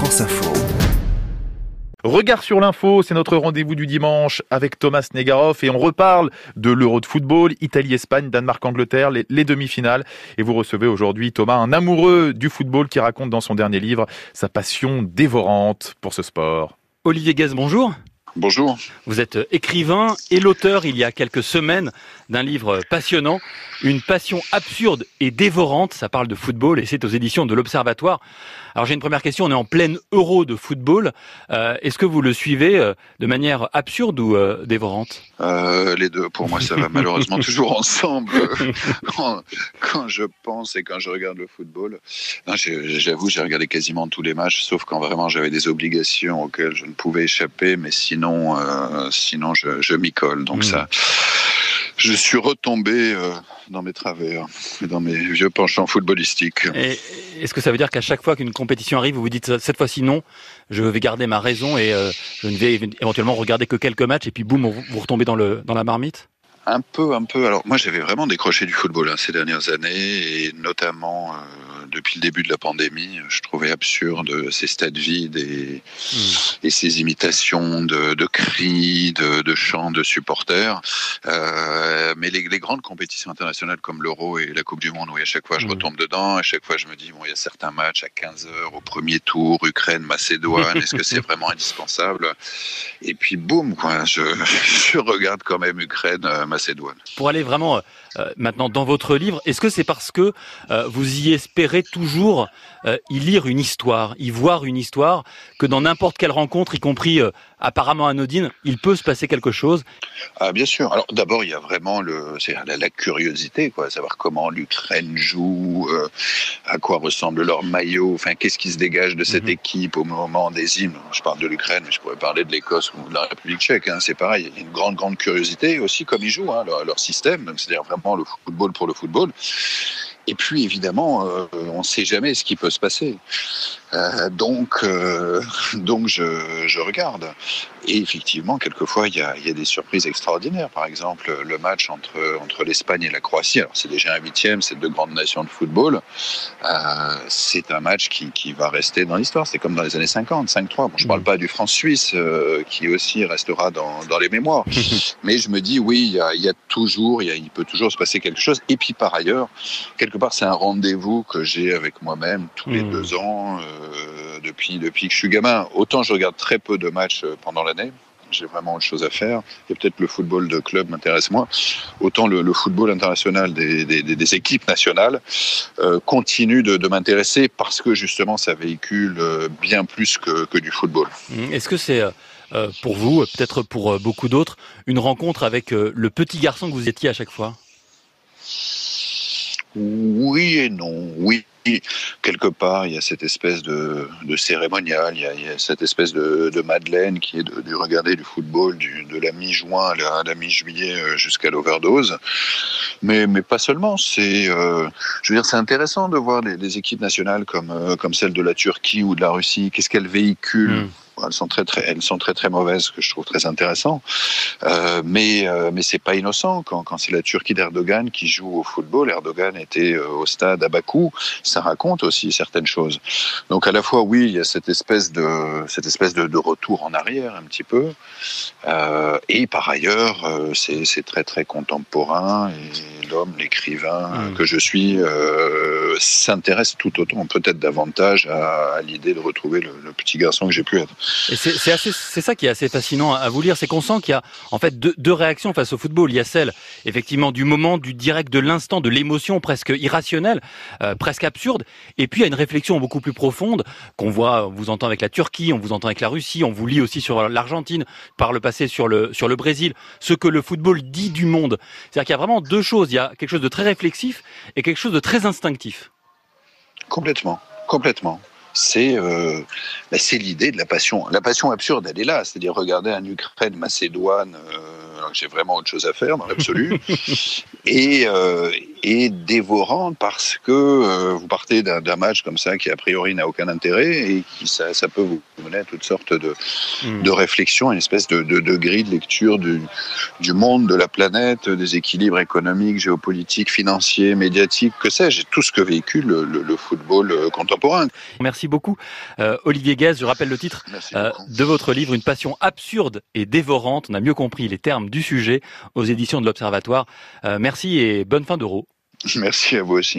France Info. Regard sur l'info, c'est notre rendez-vous du dimanche avec Thomas Negaroff et on reparle de l'Euro de football, Italie-Espagne, Danemark-Angleterre, les, les demi-finales. Et vous recevez aujourd'hui Thomas, un amoureux du football qui raconte dans son dernier livre sa passion dévorante pour ce sport. Olivier Guez, bonjour. Bonjour. Vous êtes écrivain et l'auteur, il y a quelques semaines, d'un livre passionnant, Une passion absurde et dévorante. Ça parle de football et c'est aux éditions de l'Observatoire. Alors j'ai une première question. On est en pleine euro de football. Euh, Est-ce que vous le suivez euh, de manière absurde ou euh, dévorante? Euh, Les deux, pour moi, ça va malheureusement toujours ensemble. quand, quand, je pense et quand je regarde le football, j'avoue, j'ai regardé quasiment tous les matchs, sauf quand vraiment j'avais des obligations auxquelles je ne pouvais échapper. Mais sinon, euh, sinon, je, je m'y colle. Donc mmh. ça je suis retombé euh, dans mes travers, dans mes vieux penchants footballistiques. Est-ce que ça veut dire qu'à chaque fois qu'une compétition arrive, vous vous dites cette fois-ci non, je vais garder ma raison et euh, je ne vais éventuellement regarder que quelques matchs et puis boum, vous retombez dans, le, dans la marmite? Un peu, un peu. Alors moi, j'avais vraiment décroché du football hein, ces dernières années, et notamment euh, depuis le début de la pandémie. Je trouvais absurde ces stades vides et, mmh. et ces imitations de, de cris, de, de, chants de supporters. Euh, mais les, les, grandes compétitions internationales comme l'Euro et la Coupe du Monde, oui, à chaque fois je mmh. retombe dedans, à chaque fois je me dis bon, il y a certains matchs à 15 heures au premier tour, Ukraine, Macédoine, est-ce que c'est vraiment indispensable? Et puis boum, quoi, je, je regarde quand même Ukraine. Macédoine. Pour aller vraiment euh, maintenant dans votre livre, est-ce que c'est parce que euh, vous y espérez toujours euh, y lire une histoire, y voir une histoire, que dans n'importe quelle rencontre, y compris euh, apparemment anodine, il peut se passer quelque chose ah, Bien sûr. Alors d'abord, il y a vraiment le, la, la, curiosité, quoi, savoir comment l'Ukraine joue, euh, à quoi ressemble leur maillot, enfin qu'est-ce qui se dégage de cette mm -hmm. équipe au moment des hymnes. Je parle de l'Ukraine, mais je pourrais parler de l'Écosse ou de la République tchèque. Hein, c'est pareil, il y a une grande, grande curiosité aussi comme ils jouent, hein, leur, leur système, c'est-à-dire vraiment le football pour le football. Et puis évidemment, euh, on ne sait jamais ce qui peut se passer. Euh, donc, euh, donc je, je, regarde. Et effectivement, quelquefois, il y a, y a, des surprises extraordinaires. Par exemple, le match entre, entre l'Espagne et la Croatie. Alors, c'est déjà un huitième, c'est deux grandes nations de football. Euh, c'est un match qui, qui, va rester dans l'histoire. C'est comme dans les années 50, 5-3. Bon, je ne parle pas du France-Suisse, euh, qui aussi restera dans, dans les mémoires. Mais je me dis, oui, il y a, y a, toujours, y a, il peut toujours se passer quelque chose. Et puis, par ailleurs, quelque part, c'est un rendez-vous que j'ai avec moi-même tous les mmh. deux ans. Euh, depuis, depuis que je suis gamin. Autant je regarde très peu de matchs euh, pendant l'année, j'ai vraiment autre chose à faire. Et peut-être le football de club m'intéresse moins. Autant le, le football international des, des, des, équipes nationales euh, continue de, de m'intéresser parce que justement ça véhicule euh, bien plus que, que du football. Mmh. Est-ce que c'est euh, pour vous, peut-être pour beaucoup d'autres, une rencontre avec le petit garçon que vous étiez à chaque fois? Oui et non. Oui quelque part, il y a cette espèce de, cérémonial, il y, a, cette espèce de, de Madeleine qui est de, de, regarder du football de la mi-juin à la, mi-juillet euh, jusqu'à l'overdose. Mais, mais pas seulement. C'est, euh, je veux dire, c'est intéressant de voir les, les, équipes nationales comme, euh, comme celle de la Turquie ou de la Russie. Qu'est-ce qu'elles véhiculent mmh elles sont très très elles sont très très mauvaises que je trouve très intéressant. Euh, mais euh, mais c'est pas innocent quand, quand c'est la Turquie d'Erdogan qui joue au football. Erdogan était euh, au stade à Bakou. Ça raconte aussi certaines choses. Donc à la fois oui il y a cette espèce de cette espèce de, retour en arrière un petit peu. Euh, et par ailleurs c'est très très contemporain l'homme l'écrivain mmh. que je suis euh, s'intéresse tout autant peut-être davantage à, à l'idée de retrouver le, le petit garçon que j'ai pu être c'est ça qui est assez fascinant à vous lire, c'est qu'on sent qu'il y a en fait deux, deux, réactions face au football. Il y a celle effectivement du moment, du direct, de l'instant, de l'émotion presque irrationnelle, euh, presque absurde, et puis il y a une réflexion beaucoup plus profonde qu'on voit, on vous entend avec la Turquie, on vous entend avec la Russie, on vous lit aussi sur l'Argentine, par le passé sur le sur le Brésil, ce que le football dit du monde. C'est-à-dire qu'il y a vraiment deux choses. Il y a quelque chose de très réflexif et quelque chose de très instinctif. Complètement, complètement c'est euh, bah, c'est l'idée de la passion. La passion absurde, elle est là, c'est-à-dire regarder un Ukraine Macédoine euh, alors que j'ai vraiment autre chose à faire dans l'absolu, et, euh, et dévorant parce que euh, vous partez d'un match comme ça qui a priori n'a aucun intérêt et qui ça, ça peut vous mener à toutes sortes de, mm. de réflexions, une espèce de, de, de, grille de lecture du, du monde, de la planète, des équilibres économiques, géopolitiques, financiers, médiatiques, que sais-je, tout ce que véhicule le, le, le football euh, contemporain. Merci beaucoup, euh, Olivier Guez. Je rappelle le titre de votre livre, Une passion absurde et dévorante. On a mieux compris les termes du sujet aux éditions de l'Observatoire. Euh, merci et bonne fin d'euro. Merci à vous aussi.